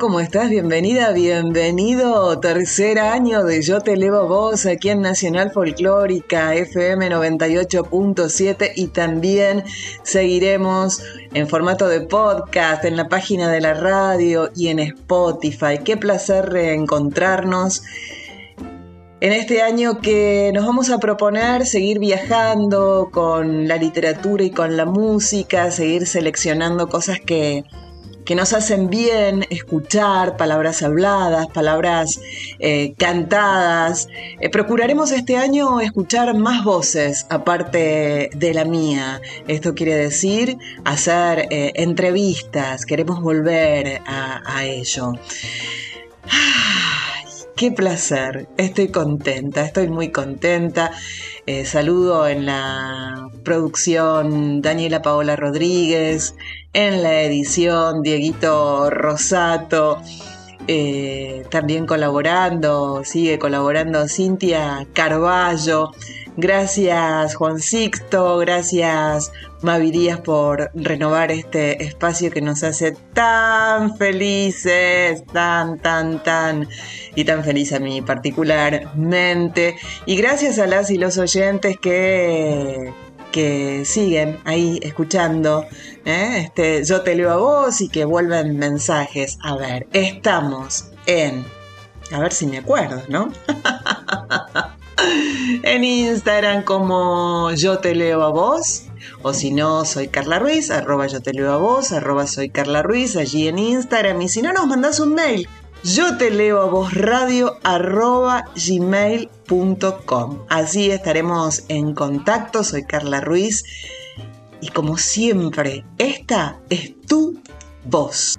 ¿Cómo estás? Bienvenida, bienvenido. Tercer año de Yo Te Elevo Voz aquí en Nacional Folclórica FM 98.7 y también seguiremos en formato de podcast en la página de la radio y en Spotify. Qué placer reencontrarnos. En este año que nos vamos a proponer seguir viajando con la literatura y con la música, seguir seleccionando cosas que, que nos hacen bien escuchar palabras habladas, palabras eh, cantadas. Eh, procuraremos este año escuchar más voces aparte de la mía. Esto quiere decir hacer eh, entrevistas, queremos volver a, ello. qué placer, estoy contenta, estoy muy contenta. saludo en la producción Daniela Paola Rodríguez, en la edición, Dieguito Rosato, eh, también colaborando, sigue colaborando Cintia Carballo. Gracias Juan Sixto, gracias Mavi Díaz por renovar este espacio que nos hace tan felices, tan, tan, tan, y tan feliz a mí particularmente. Y gracias a las y los oyentes que que siguen ahí escuchando. ¿eh? Este, yo te leo a vos y que vuelven mensajes. A ver, estamos en. A ver si me acuerdo, ¿no? en Instagram como yo te leo a vos. O si no, soy Carla Ruiz, arroba yo te leo a vos, arroba soy Carla Ruiz, allí en Instagram. Y si no, nos mandás un mail yo te leo a vos radio arroba gmail.com. Así estaremos en contacto. Soy Carla Ruiz. Y como siempre, esta es tu voz.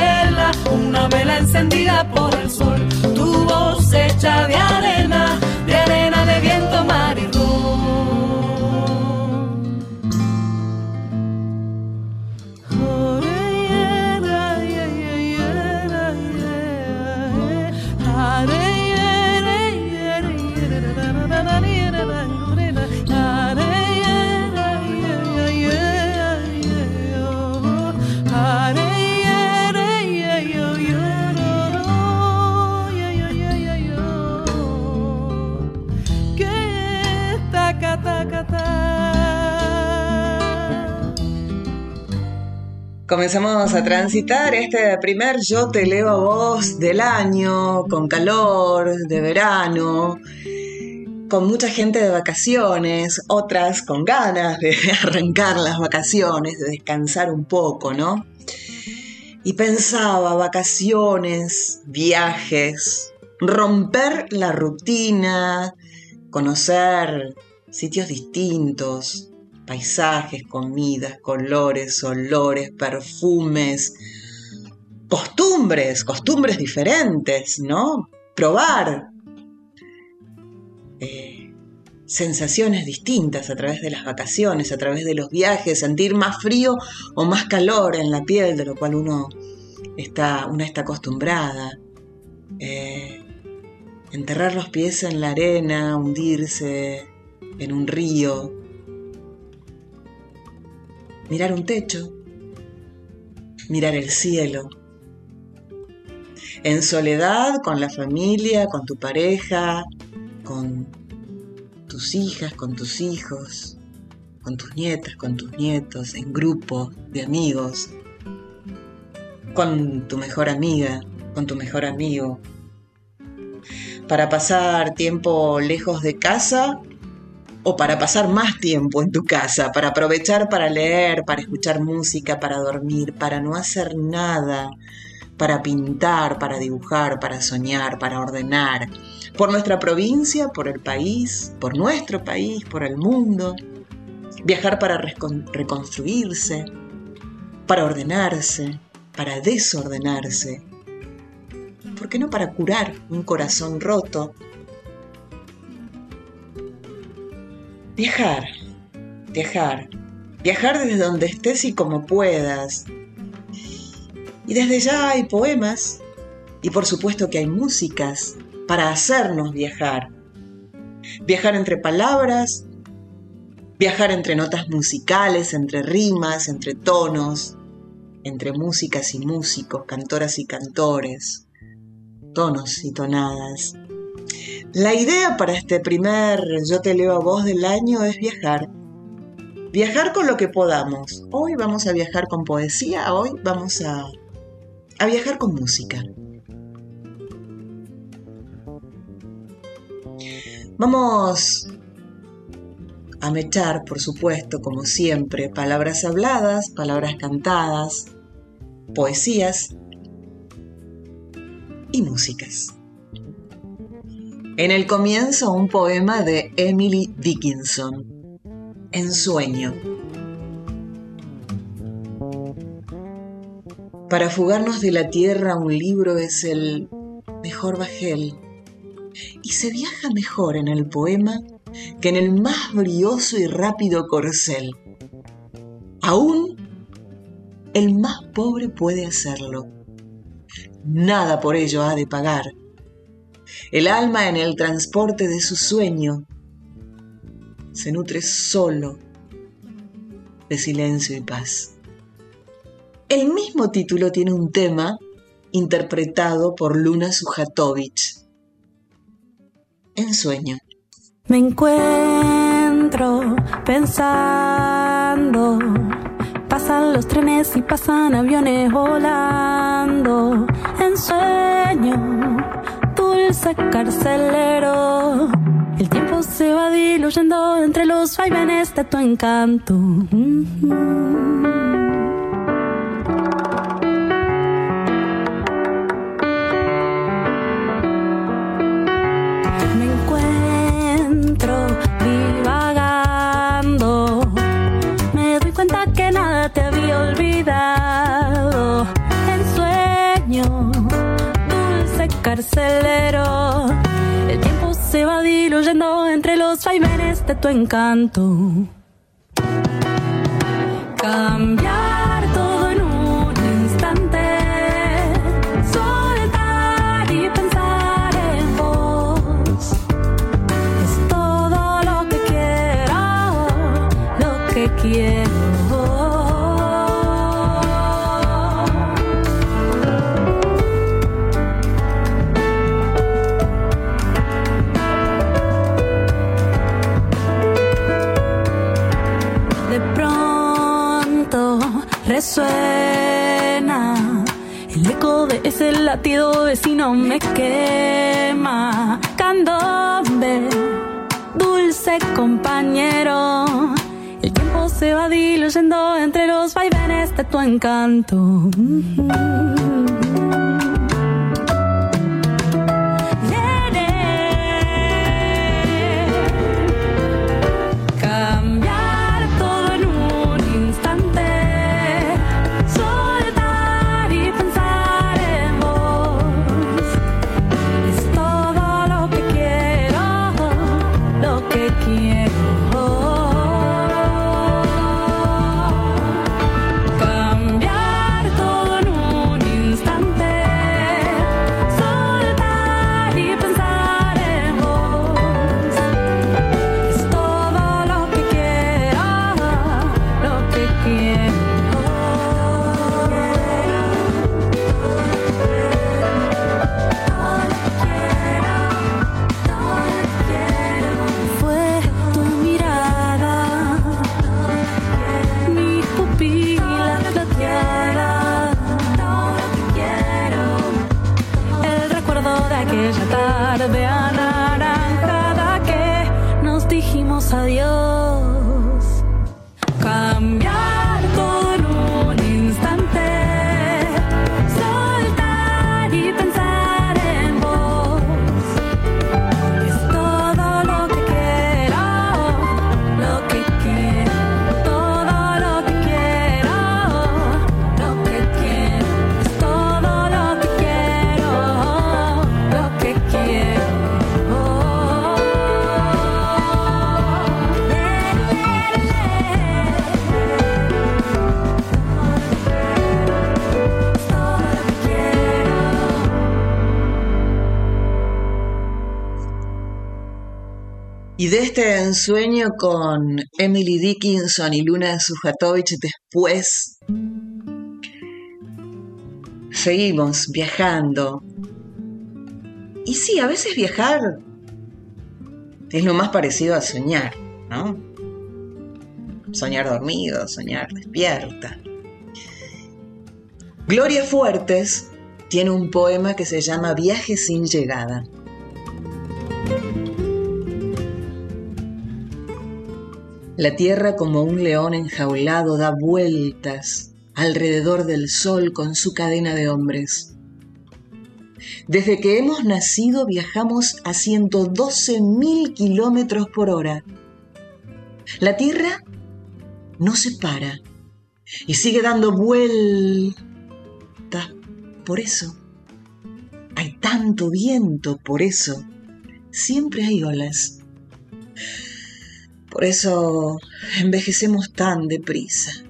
Comenzamos a transitar este primer Yo te leo a vos del año, con calor, de verano, con mucha gente de vacaciones, otras con ganas de arrancar las vacaciones, de descansar un poco, ¿no? Y pensaba, vacaciones, viajes, romper la rutina, conocer sitios distintos, paisajes, comidas, colores, olores, perfumes, costumbres, costumbres diferentes, ¿no? Probar. Eh, sensaciones distintas a través de las vacaciones, a través de los viajes, sentir más frío o más calor en la piel, de lo cual uno está, una está acostumbrada. Eh, enterrar los pies en la arena, hundirse en un río, mirar un techo, mirar el cielo. En soledad, con la familia, con tu pareja, con tus hijas, con tus hijos, con tus nietas, con tus nietos, en grupo de amigos, con tu mejor amiga, con tu mejor amigo. Para pasar tiempo lejos de casa o para pasar más tiempo en tu casa, para aprovechar para leer, para escuchar música, para dormir, para no hacer nada, para pintar, para dibujar, para soñar, para ordenar, por nuestra provincia, por el país, por nuestro país, por el mundo, viajar para reconstruirse, para ordenarse, para desordenarse, ¿por qué no para curar un corazón roto Viajar, viajar, viajar desde donde estés y como puedas. Y desde ya hay poemas y por supuesto que hay músicas para hacernos viajar. Viajar entre palabras, viajar entre notas musicales, entre rimas, entre tonos, entre músicas y músicos, cantoras y cantores, tonos y tonadas. La idea para este primer Yo te leo a vos del año es viajar. Viajar con lo que podamos. Hoy vamos a viajar con poesía, hoy vamos a, a viajar con música. Vamos a mechar, por supuesto, como siempre, palabras habladas, palabras cantadas, poesías y músicas. En el comienzo un poema de Emily Dickinson, Ensueño. Para fugarnos de la tierra un libro es el mejor bajel y se viaja mejor en el poema que en el más brioso y rápido corcel. Aún el más pobre puede hacerlo. Nada por ello ha de pagar el alma en el transporte de su sueño se nutre solo de silencio y paz. El mismo título tiene un tema interpretado por Luna Sujatovich. En sueño. Me encuentro pensando, pasan los trenes y pasan aviones volando. En sueño dulce carcelero. El tiempo se va diluyendo entre los vaivenes de tu encanto. Dulce carcelero se va diluyendo entre los vaivenes de tu encanto. Cambiar latido vecino me quema. Candombe, dulce compañero. El tiempo se va diluyendo entre los vaivenes de tu encanto. De este ensueño con Emily Dickinson y Luna Sujatovich después seguimos viajando. Y sí, a veces viajar es lo más parecido a soñar, ¿no? Soñar dormido, soñar despierta. Gloria Fuertes tiene un poema que se llama Viaje sin llegada. La tierra como un león enjaulado da vueltas alrededor del sol con su cadena de hombres. Desde que hemos nacido viajamos a 112 mil kilómetros por hora. La tierra no se para y sigue dando vueltas. Por eso hay tanto viento, por eso siempre hay olas. Por eso envejecemos tan deprisa.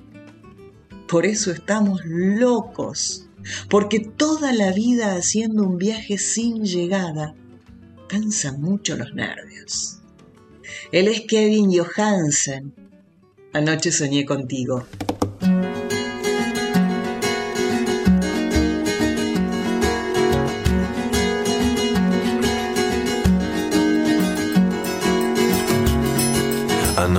Por eso estamos locos. Porque toda la vida haciendo un viaje sin llegada cansa mucho los nervios. Él es Kevin Johansen. Anoche soñé contigo.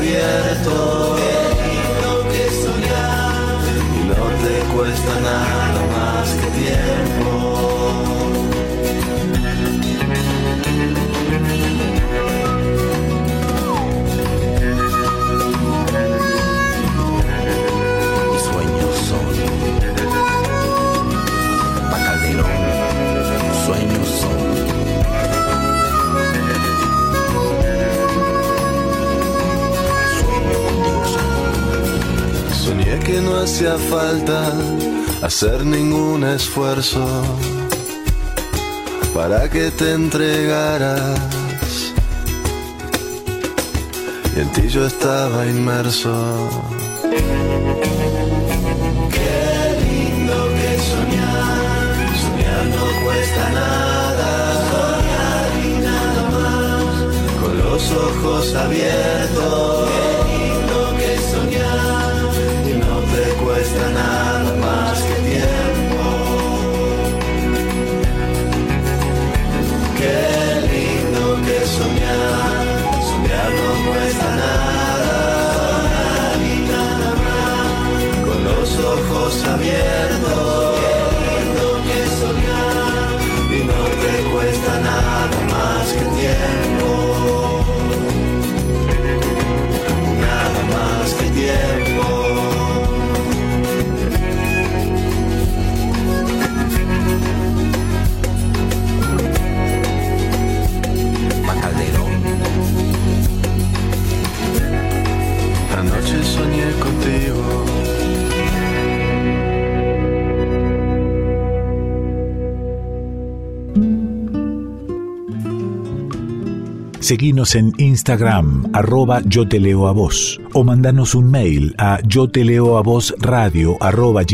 ojos no hacía falta hacer ningún esfuerzo para que te entregaras. Y en ti yo estaba inmerso. Seguinos en Instagram, arroba yo te leo a vos, o mandanos un mail a yo te leo a vos radio arroba.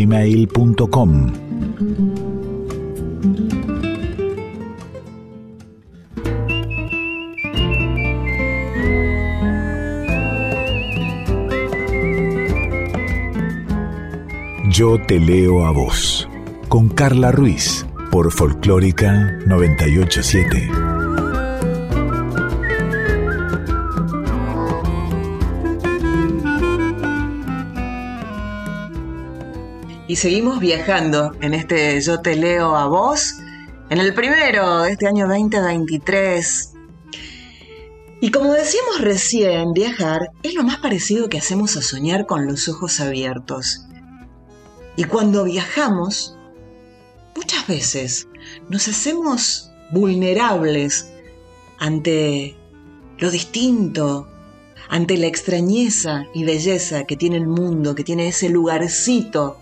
Yo te leo a vos, con Carla Ruiz, por Folclórica 987. Y seguimos viajando en este Yo te leo a vos, en el primero de este año 2023. Y como decíamos recién, viajar es lo más parecido que hacemos a soñar con los ojos abiertos. Y cuando viajamos, muchas veces nos hacemos vulnerables ante lo distinto, ante la extrañeza y belleza que tiene el mundo, que tiene ese lugarcito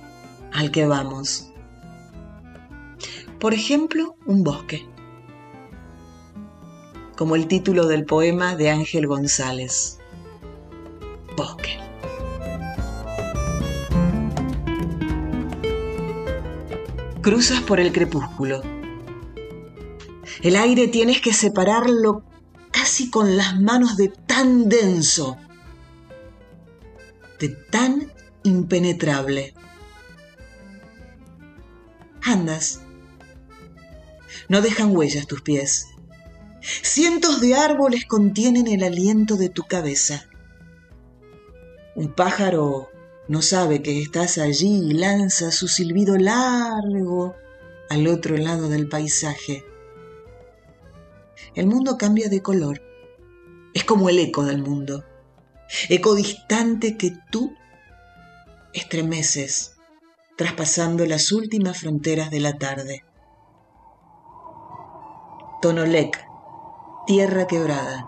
al que vamos. Por ejemplo, un bosque, como el título del poema de Ángel González. Bosque. cruzas por el crepúsculo. El aire tienes que separarlo casi con las manos de tan denso, de tan impenetrable. Andas. No dejan huellas tus pies. Cientos de árboles contienen el aliento de tu cabeza. Un pájaro no sabe que estás allí y lanza su silbido largo al otro lado del paisaje. El mundo cambia de color. Es como el eco del mundo. Eco distante que tú estremeces traspasando las últimas fronteras de la tarde. Tonolec, tierra quebrada.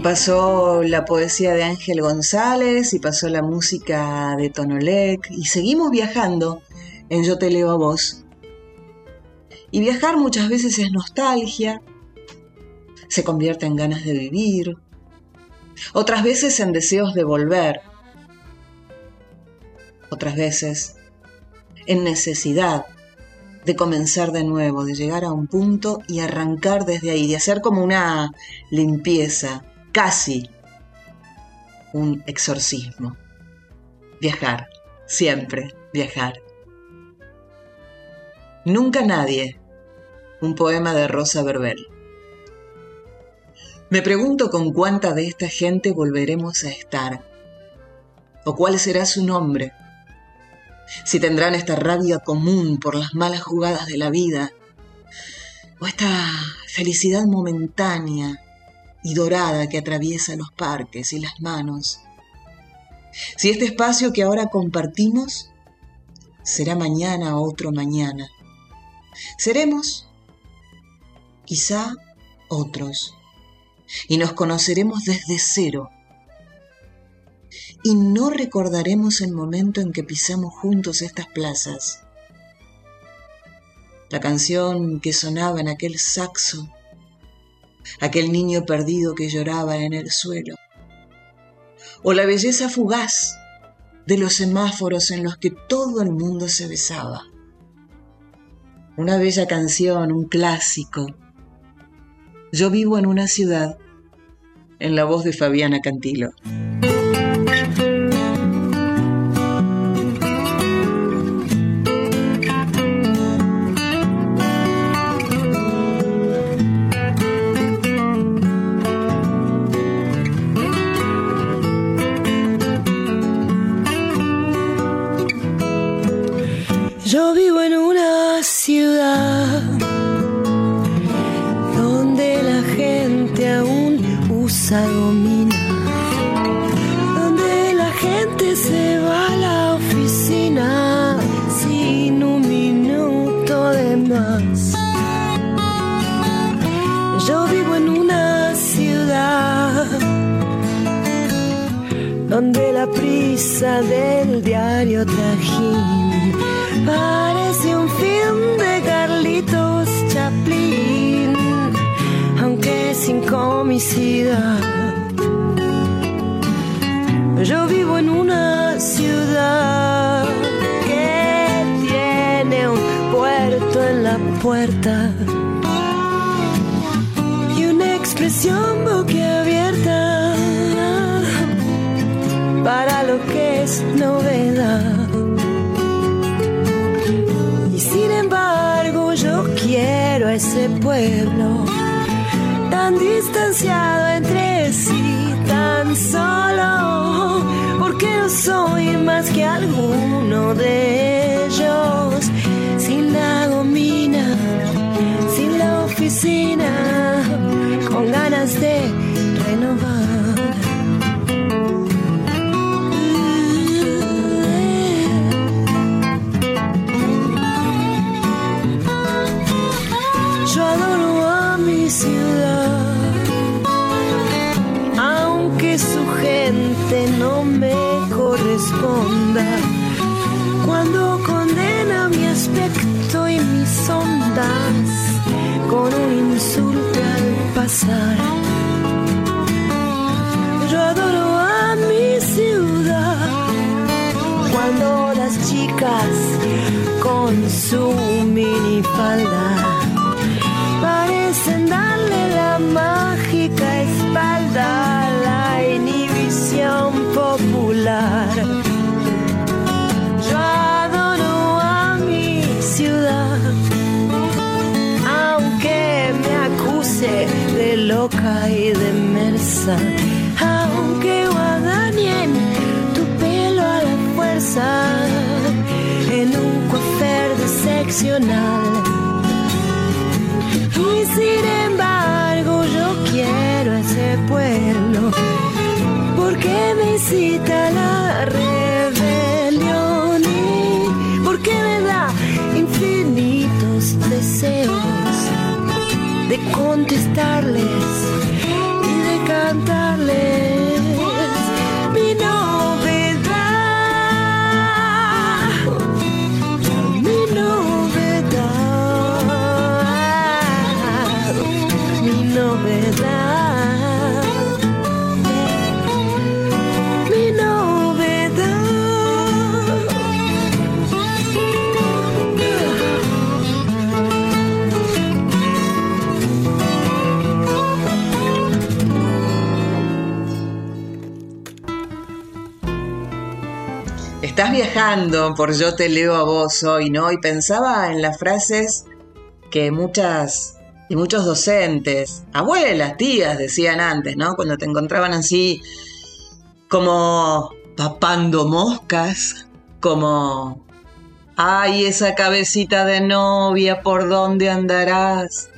Pasó la poesía de Ángel González y pasó la música de Tonolec y seguimos viajando en Yo te leo a vos. Y viajar muchas veces es nostalgia, se convierte en ganas de vivir, otras veces en deseos de volver, otras veces en necesidad de comenzar de nuevo, de llegar a un punto y arrancar desde ahí, de hacer como una limpieza, casi un exorcismo. Viajar, siempre viajar. Nunca nadie. Un poema de Rosa Verbel. Me pregunto con cuánta de esta gente volveremos a estar. O cuál será su nombre. Si tendrán esta rabia común por las malas jugadas de la vida. O esta felicidad momentánea y dorada que atraviesa los parques y las manos. Si este espacio que ahora compartimos será mañana otro mañana, seremos quizá otros y nos conoceremos desde cero y no recordaremos el momento en que pisamos juntos estas plazas. La canción que sonaba en aquel saxo aquel niño perdido que lloraba en el suelo, o la belleza fugaz de los semáforos en los que todo el mundo se besaba. Una bella canción, un clásico. Yo vivo en una ciudad, en la voz de Fabiana Cantilo. Donde la prisa del diario trajín parece un film de Carlitos Chaplin, aunque sin comicidad. Yo vivo en una ciudad que tiene un puerto en la puerta y una expresión boquiabierta novedad. Y sin embargo yo quiero a ese pueblo tan distanciado entre sí, tan solo, porque no soy más que alguno de ellos, sin la gomina, sin la oficina, con ganas de Estás viajando por Yo te leo a vos hoy, ¿no? Y pensaba en las frases que muchas y muchos docentes, abuelas, tías decían antes, ¿no? Cuando te encontraban así como papando moscas, como, ay, esa cabecita de novia, ¿por dónde andarás?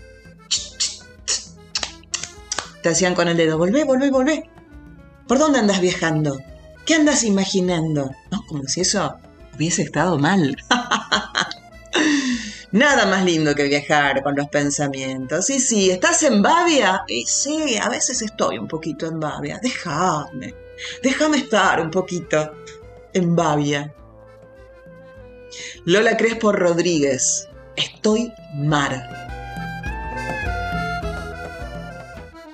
Te hacían con el dedo, volvé, volvé, volvé. ¿Por dónde andas viajando? ¿Qué andas imaginando? ¿No? Como si eso hubiese estado mal. Nada más lindo que viajar con los pensamientos. Y sí, ¿estás en Bavia? Y sí, a veces estoy un poquito en Bavia. Déjame, déjame estar un poquito en Bavia. Lola Crespo Rodríguez, estoy mar.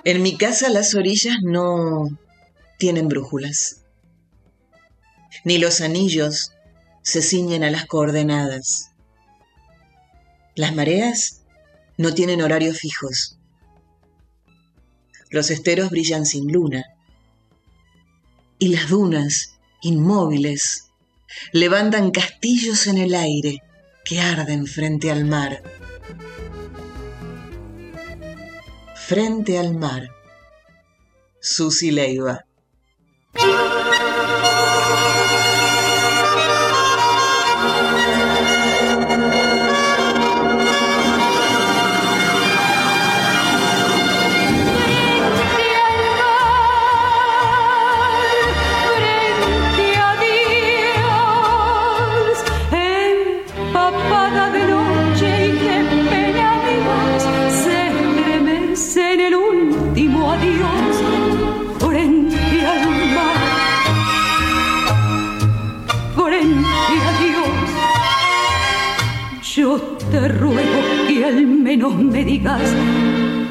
En mi casa las orillas no tienen brújulas ni los anillos se ciñen a las coordenadas. Las mareas no tienen horarios fijos. Los esteros brillan sin luna. Y las dunas, inmóviles, levantan castillos en el aire que arden frente al mar. Frente al mar. Susi Leiva.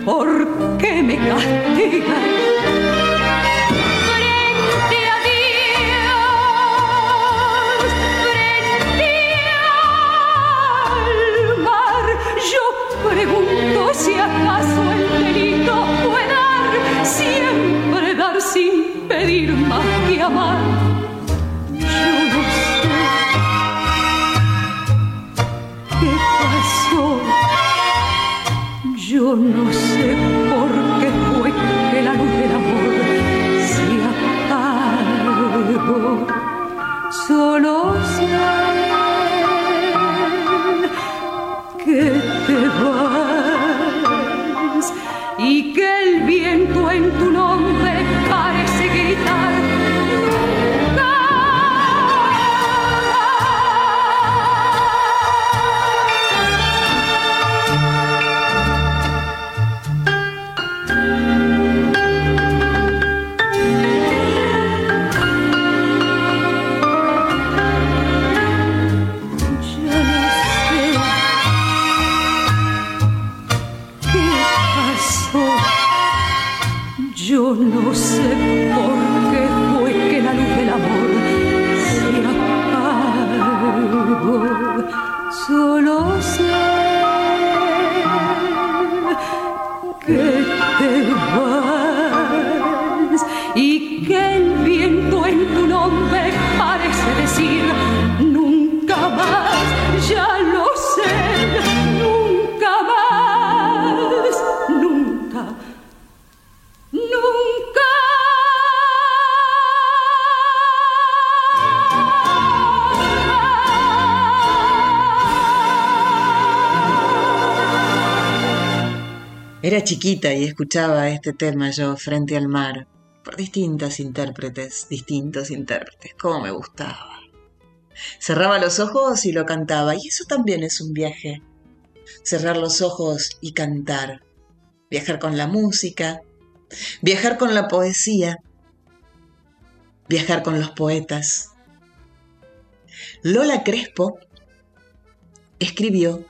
Por qué me castigas chiquita y escuchaba este tema yo frente al mar, por distintas intérpretes, distintos intérpretes, cómo me gustaba. Cerraba los ojos y lo cantaba, y eso también es un viaje. Cerrar los ojos y cantar. Viajar con la música, viajar con la poesía, viajar con los poetas. Lola Crespo escribió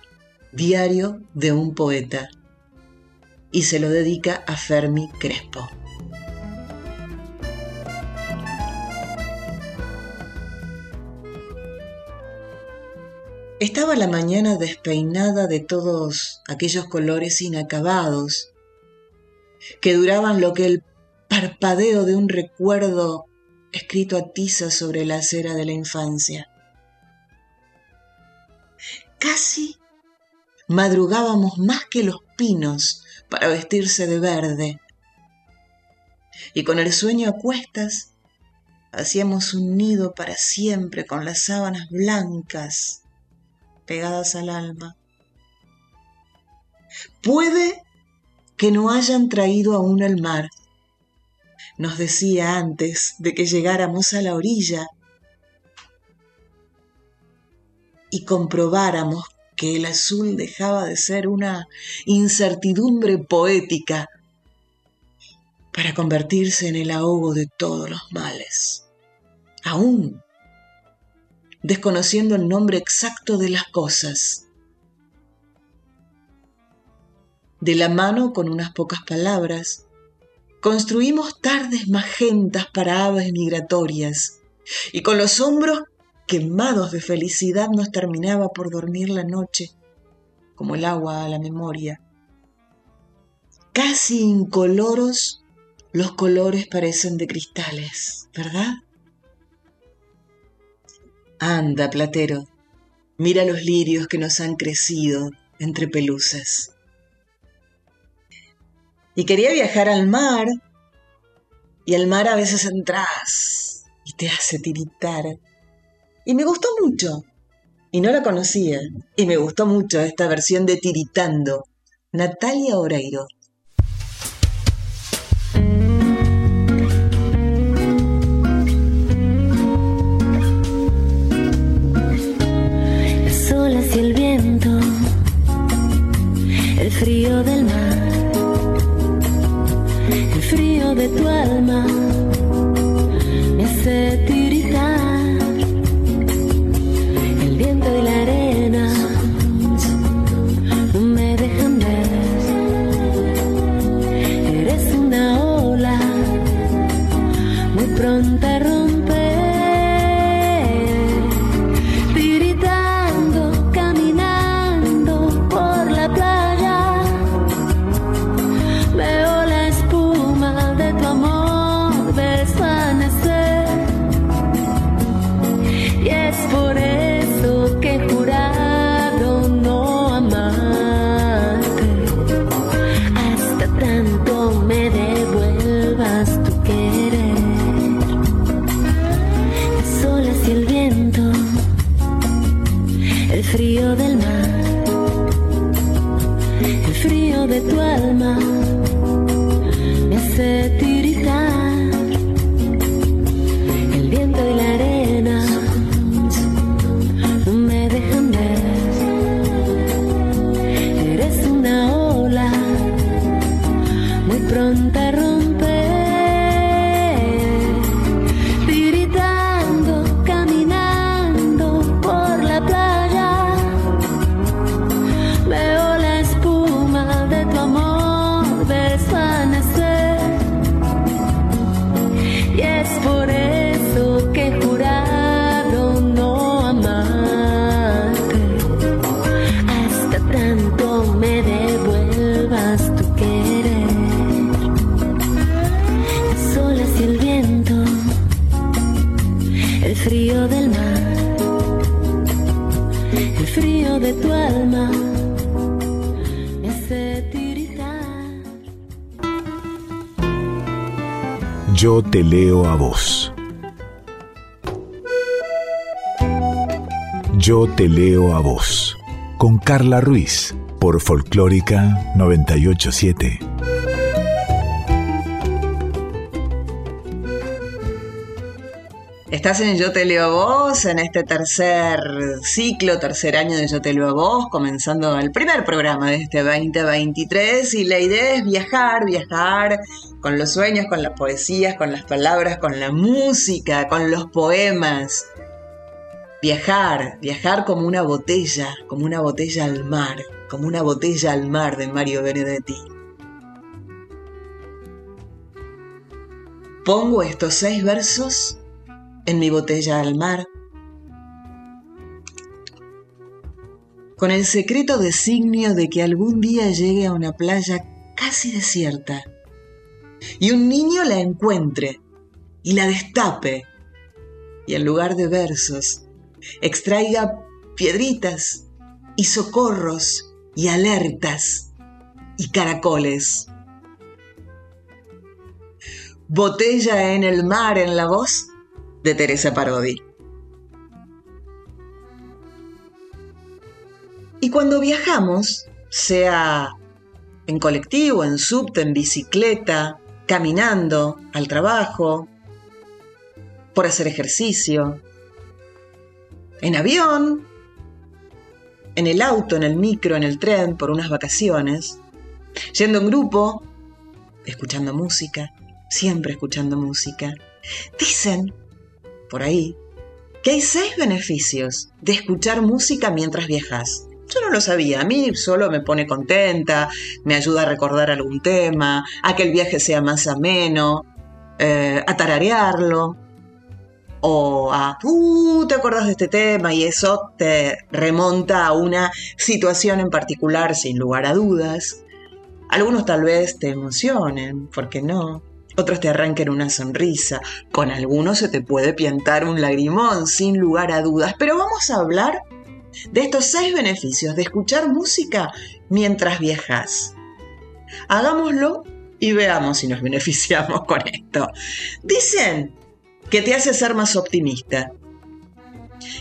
Diario de un poeta y se lo dedica a Fermi Crespo. Estaba la mañana despeinada de todos aquellos colores inacabados que duraban lo que el parpadeo de un recuerdo escrito a tiza sobre la acera de la infancia. Casi madrugábamos más que los pinos para vestirse de verde. Y con el sueño a cuestas, hacíamos un nido para siempre con las sábanas blancas pegadas al alma. Puede que no hayan traído aún el mar, nos decía antes de que llegáramos a la orilla y comprobáramos que el azul dejaba de ser una incertidumbre poética para convertirse en el ahogo de todos los males. Aún desconociendo el nombre exacto de las cosas. De la mano con unas pocas palabras, construimos tardes magentas para aves migratorias y con los hombros quemados de felicidad nos terminaba por dormir la noche, como el agua a la memoria. Casi incoloros los colores parecen de cristales, ¿verdad? Anda, platero, mira los lirios que nos han crecido entre pelusas. Y quería viajar al mar, y al mar a veces entras y te hace tiritar y me gustó mucho. Y no la conocía. Y me gustó mucho esta versión de Tiritando. Natalia Oreiro. Las olas y el frío del mar, el frío de tu alma me hace te leo a vos. Yo te leo a vos. Con Carla Ruiz por Folclórica 987. Estás en Yo Te Leo a Vos, en este tercer ciclo, tercer año de Yo Te Leo a Vos, comenzando el primer programa de este 2023 y la idea es viajar, viajar con los sueños, con las poesías, con las palabras, con la música, con los poemas. Viajar, viajar como una botella, como una botella al mar, como una botella al mar de Mario Benedetti. Pongo estos seis versos en mi botella al mar, con el secreto designio de que algún día llegue a una playa casi desierta y un niño la encuentre y la destape y en lugar de versos extraiga piedritas y socorros y alertas y caracoles. Botella en el mar en la voz de Teresa Parodi. Y cuando viajamos, sea en colectivo, en subte, en bicicleta, caminando al trabajo, por hacer ejercicio, en avión, en el auto, en el micro, en el tren, por unas vacaciones, yendo en grupo, escuchando música, siempre escuchando música. Dicen por ahí que hay seis beneficios de escuchar música mientras viajas. Yo no lo sabía, a mí solo me pone contenta, me ayuda a recordar algún tema, a que el viaje sea más ameno, eh, a tararearlo, o a, uh, te acordás de este tema y eso te remonta a una situación en particular sin lugar a dudas. Algunos tal vez te emocionen, ¿por qué no? Otros te arranquen una sonrisa, con algunos se te puede piantar un lagrimón, sin lugar a dudas, pero vamos a hablar de estos seis beneficios de escuchar música mientras viajas. Hagámoslo y veamos si nos beneficiamos con esto. Dicen que te hace ser más optimista,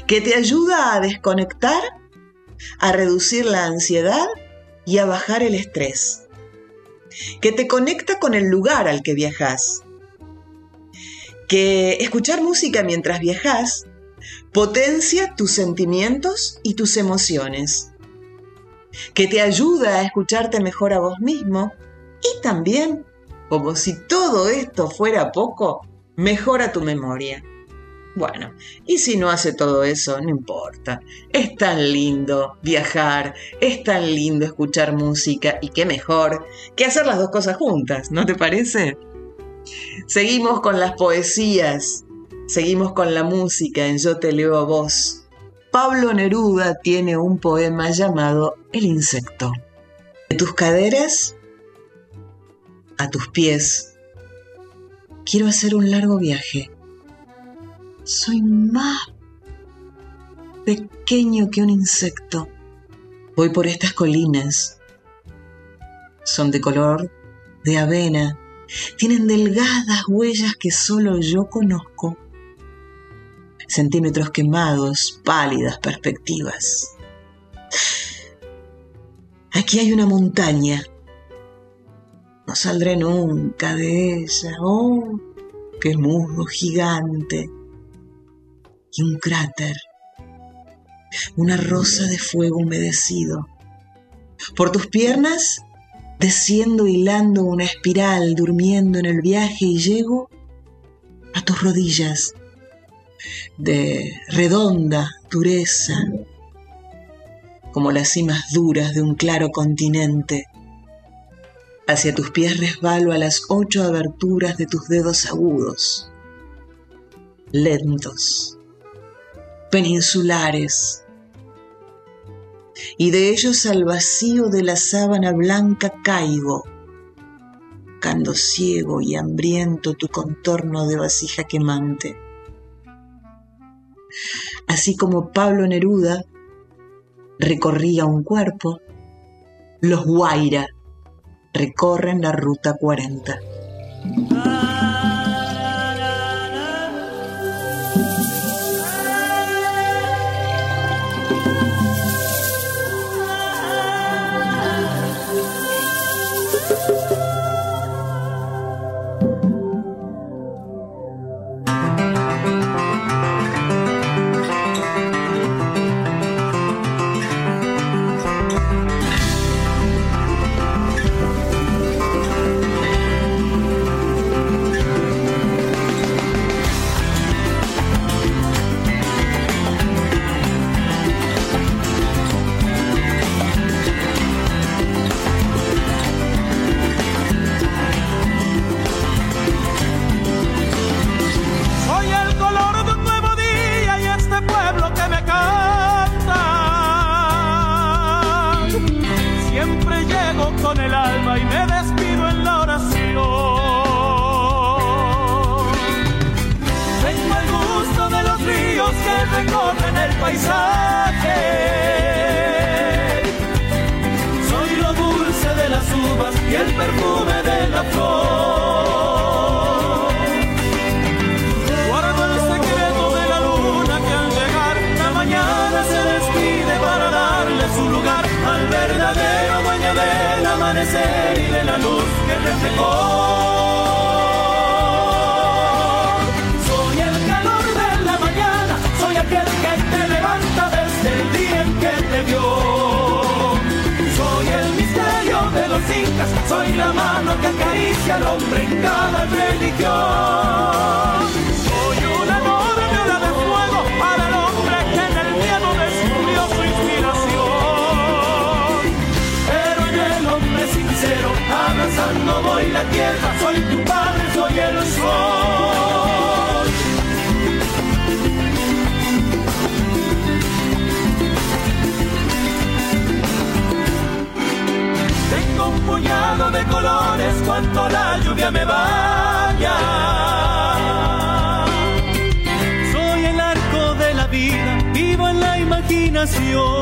que te ayuda a desconectar, a reducir la ansiedad y a bajar el estrés, que te conecta con el lugar al que viajas, que escuchar música mientras viajas potencia tus sentimientos y tus emociones, que te ayuda a escucharte mejor a vos mismo y también, como si todo esto fuera poco, mejora tu memoria. Bueno, y si no hace todo eso, no importa. Es tan lindo viajar, es tan lindo escuchar música y qué mejor que hacer las dos cosas juntas, ¿no te parece? Seguimos con las poesías, seguimos con la música en Yo te leo a vos. Pablo Neruda tiene un poema llamado El insecto. De tus caderas a tus pies, quiero hacer un largo viaje soy más pequeño que un insecto. Voy por estas colinas. Son de color de avena. Tienen delgadas huellas que solo yo conozco. Centímetros quemados, pálidas perspectivas. Aquí hay una montaña. No saldré nunca de ella. Oh, qué musgo gigante y un cráter, una rosa de fuego humedecido. Por tus piernas desciendo hilando una espiral, durmiendo en el viaje y llego a tus rodillas de redonda dureza, como las cimas duras de un claro continente. Hacia tus pies resbalo a las ocho aberturas de tus dedos agudos, lentos, peninsulares, y de ellos al vacío de la sábana blanca caigo, buscando ciego y hambriento tu contorno de vasija quemante. Así como Pablo Neruda recorría un cuerpo, los Guaira recorren la ruta 40.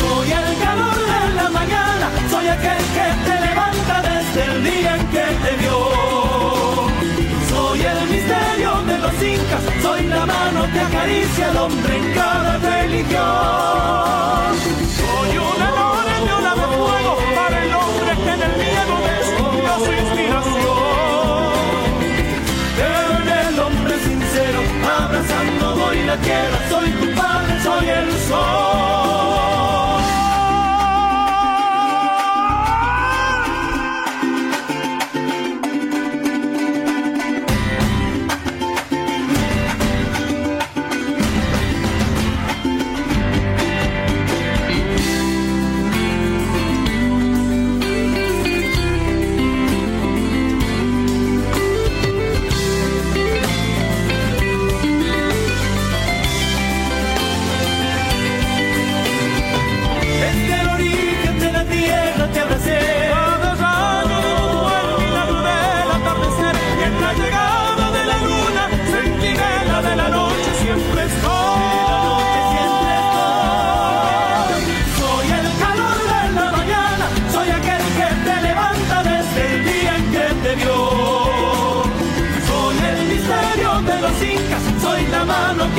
Soy el calor de la mañana, soy aquel que te levanta desde el día en que te vio. Soy el misterio de los incas, soy la mano que acaricia al hombre en cada religión.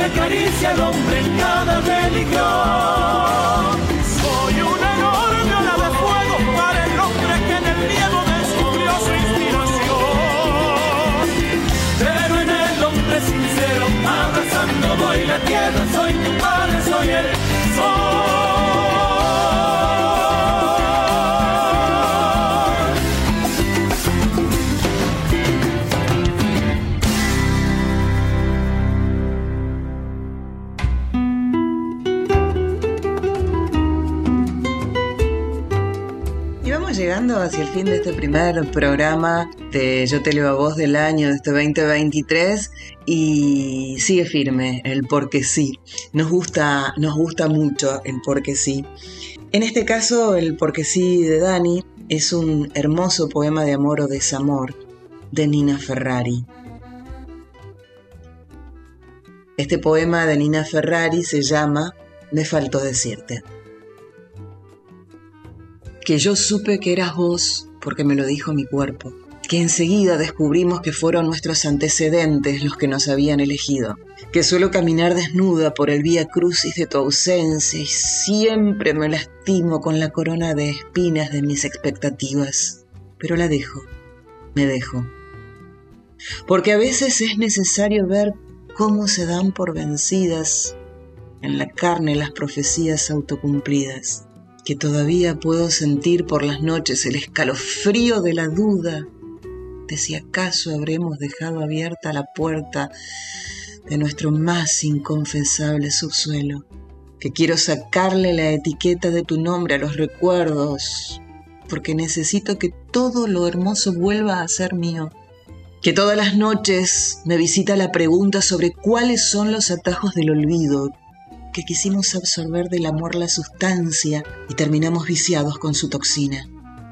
Que acaricia al hombre en cada religión. Soy una enorme ola de fuego para el hombre que en el miedo descubrió su inspiración. Pero en el hombre sincero, abrazando voy la tierra, soy hacia el fin de este primer programa de Yo te leo a vos del año de este 2023 y sigue firme el porque sí. Nos gusta, nos gusta mucho el porque sí. En este caso, el porque sí de Dani es un hermoso poema de amor o desamor de Nina Ferrari. Este poema de Nina Ferrari se llama Me faltó decirte que yo supe que eras vos porque me lo dijo mi cuerpo, que enseguida descubrimos que fueron nuestros antecedentes los que nos habían elegido, que suelo caminar desnuda por el vía crucis de tu ausencia y siempre me lastimo con la corona de espinas de mis expectativas, pero la dejo, me dejo. Porque a veces es necesario ver cómo se dan por vencidas en la carne las profecías autocumplidas que todavía puedo sentir por las noches el escalofrío de la duda de si acaso habremos dejado abierta la puerta de nuestro más inconfesable subsuelo, que quiero sacarle la etiqueta de tu nombre a los recuerdos, porque necesito que todo lo hermoso vuelva a ser mío, que todas las noches me visita la pregunta sobre cuáles son los atajos del olvido, que quisimos absorber del amor la sustancia y terminamos viciados con su toxina,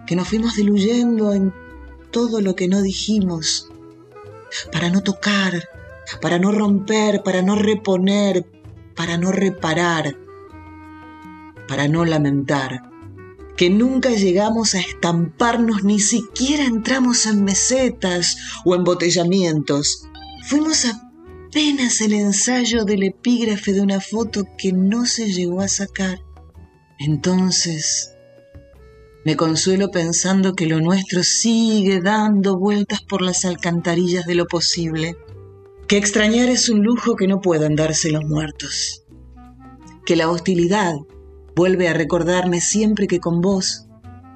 que nos fuimos diluyendo en todo lo que no dijimos, para no tocar, para no romper, para no reponer, para no reparar, para no lamentar, que nunca llegamos a estamparnos, ni siquiera entramos en mesetas o embotellamientos. Fuimos apenas el ensayo del epígrafe de una foto que no se llegó a sacar. Entonces, me consuelo pensando que lo nuestro sigue dando vueltas por las alcantarillas de lo posible, que extrañar es un lujo que no pueden darse los muertos, que la hostilidad vuelve a recordarme siempre que con vos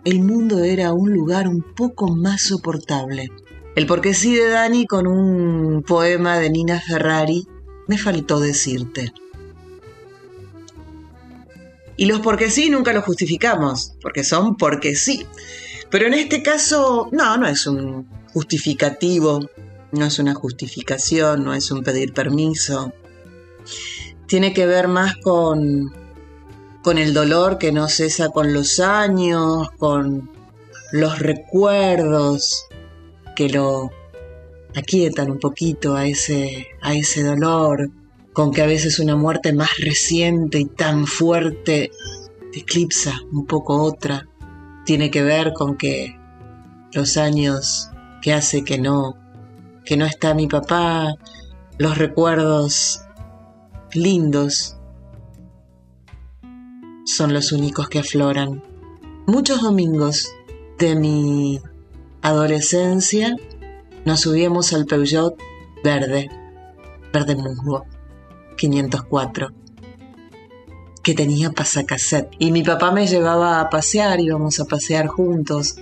el mundo era un lugar un poco más soportable. El porque sí de Dani con un poema de Nina Ferrari me faltó decirte. Y los porque sí nunca los justificamos, porque son porque sí. Pero en este caso, no, no es un justificativo, no es una justificación, no es un pedir permiso. Tiene que ver más con, con el dolor que no cesa con los años, con los recuerdos que lo aquietan un poquito a ese, a ese dolor, con que a veces una muerte más reciente y tan fuerte eclipsa un poco otra. Tiene que ver con que los años que hace que no, que no está mi papá, los recuerdos lindos son los únicos que afloran. Muchos domingos de mi adolescencia nos subíamos al Peugeot verde, verde musgo, 504, que tenía pasacassette. Y mi papá me llevaba a pasear, íbamos a pasear juntos.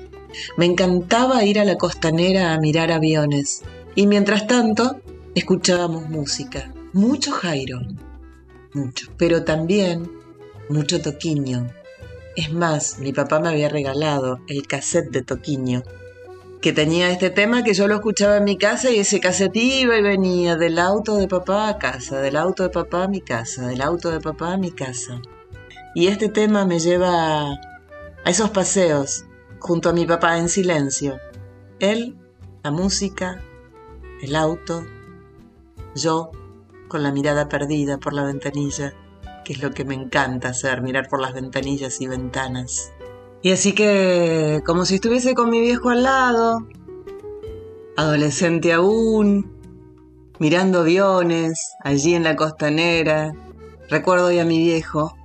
Me encantaba ir a la costanera a mirar aviones. Y mientras tanto, escuchábamos música. Mucho Jairo, mucho. Pero también mucho Toquiño. Es más, mi papá me había regalado el cassette de Toquiño, que tenía este tema que yo lo escuchaba en mi casa y ese cassette iba y venía del auto de papá a casa, del auto de papá a mi casa, del auto de papá a mi casa. Y este tema me lleva a esos paseos junto a mi papá en silencio. Él, la música, el auto, yo con la mirada perdida por la ventanilla que es lo que me encanta hacer, mirar por las ventanillas y ventanas. Y así que, como si estuviese con mi viejo al lado, adolescente aún, mirando aviones allí en la costanera, recuerdo ya a mi viejo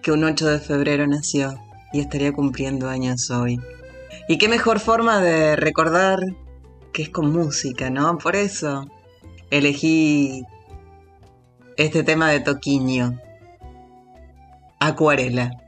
que un 8 de febrero nació y estaría cumpliendo años hoy. Y qué mejor forma de recordar que es con música, ¿no? Por eso elegí este tema de Toquiño, Acuarela.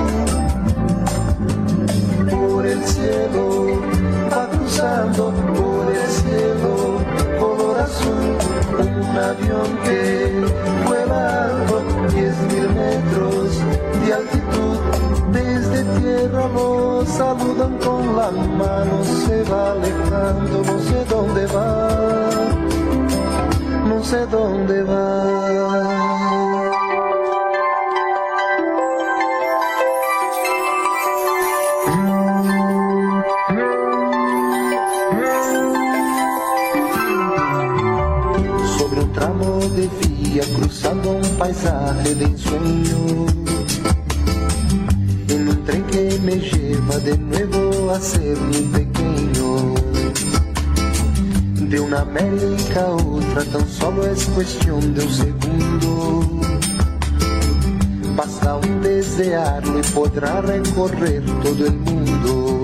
cielo, va cruzando por el cielo, color azul, un avión que vuela alto, diez mil metros de altitud, desde tierra lo saludan con la mano, se va alejando, no sé dónde va, no sé dónde va. Vía cruzando un paisaje de ensueño. En un tren que me lleva de nuevo a ser muy pequeño. De una América a otra tan solo es cuestión de un segundo. Basta un desearlo y podrá recorrer todo el mundo.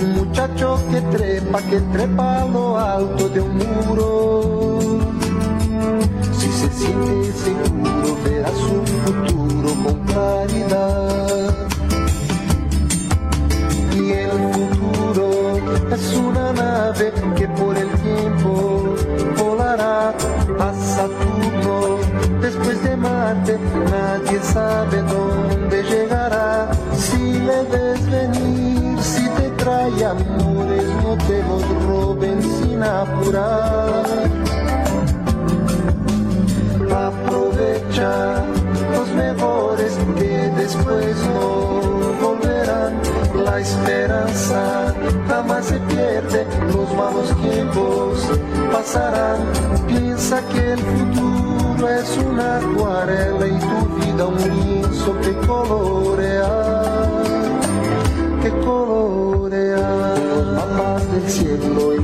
Un muchacho que trepa, que trepa a lo alto de un muro. Siente seguro, verá su futuro con claridad. Y el futuro es una nave que por el tiempo volará a Saturno. Después de Marte, nadie sabe dónde llegará. Si le ves venir, si te trae amores, no te los roben sin apurar. Los mejores que después no volverán. La esperanza jamás se pierde, los malos tiempos pasarán. Piensa que el futuro es una acuarela y tu vida un lienzo que colorear, que colorear. Los mapas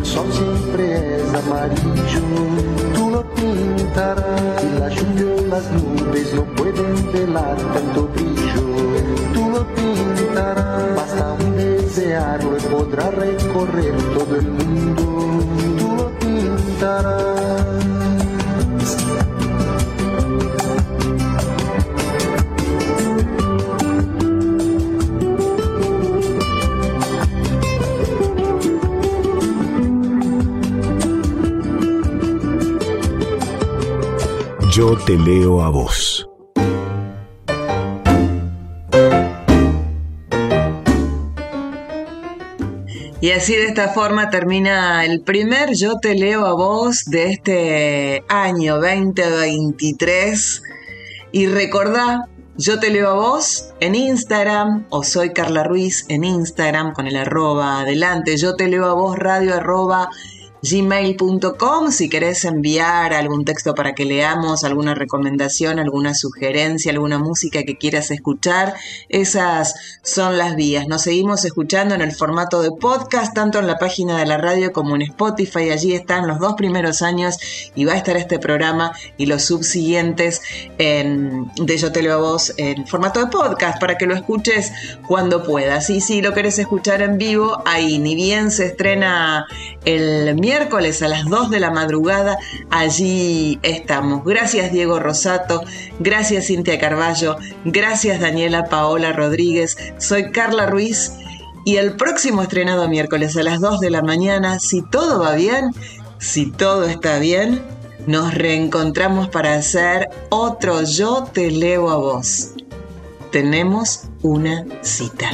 sol siempre es amarillo. Tú lo pintarás y la lluvia las nubes no pueden velar tanto brillo. Tú lo pintarás, basta un desearlo y podrá recorrer todo el mundo. Tú lo pintarás. Yo te leo a vos. Y así de esta forma termina el primer Yo te leo a vos de este año 2023. Y recordá, yo te leo a vos en Instagram o soy Carla Ruiz en Instagram con el arroba adelante. Yo te leo a vos radio arroba gmail.com si querés enviar algún texto para que leamos, alguna recomendación, alguna sugerencia, alguna música que quieras escuchar, esas son las vías. Nos seguimos escuchando en el formato de podcast, tanto en la página de la radio como en Spotify. Allí están los dos primeros años y va a estar este programa y los subsiguientes en, de Yo Te Leo a Vos en formato de podcast para que lo escuches cuando puedas. Y si lo querés escuchar en vivo, ahí ni bien se estrena el miércoles a las 2 de la madrugada, allí estamos. Gracias Diego Rosato, gracias Cintia Carballo, gracias Daniela Paola Rodríguez, soy Carla Ruiz y el próximo estrenado miércoles a las 2 de la mañana, si todo va bien, si todo está bien, nos reencontramos para hacer otro Yo te leo a vos. Tenemos una cita.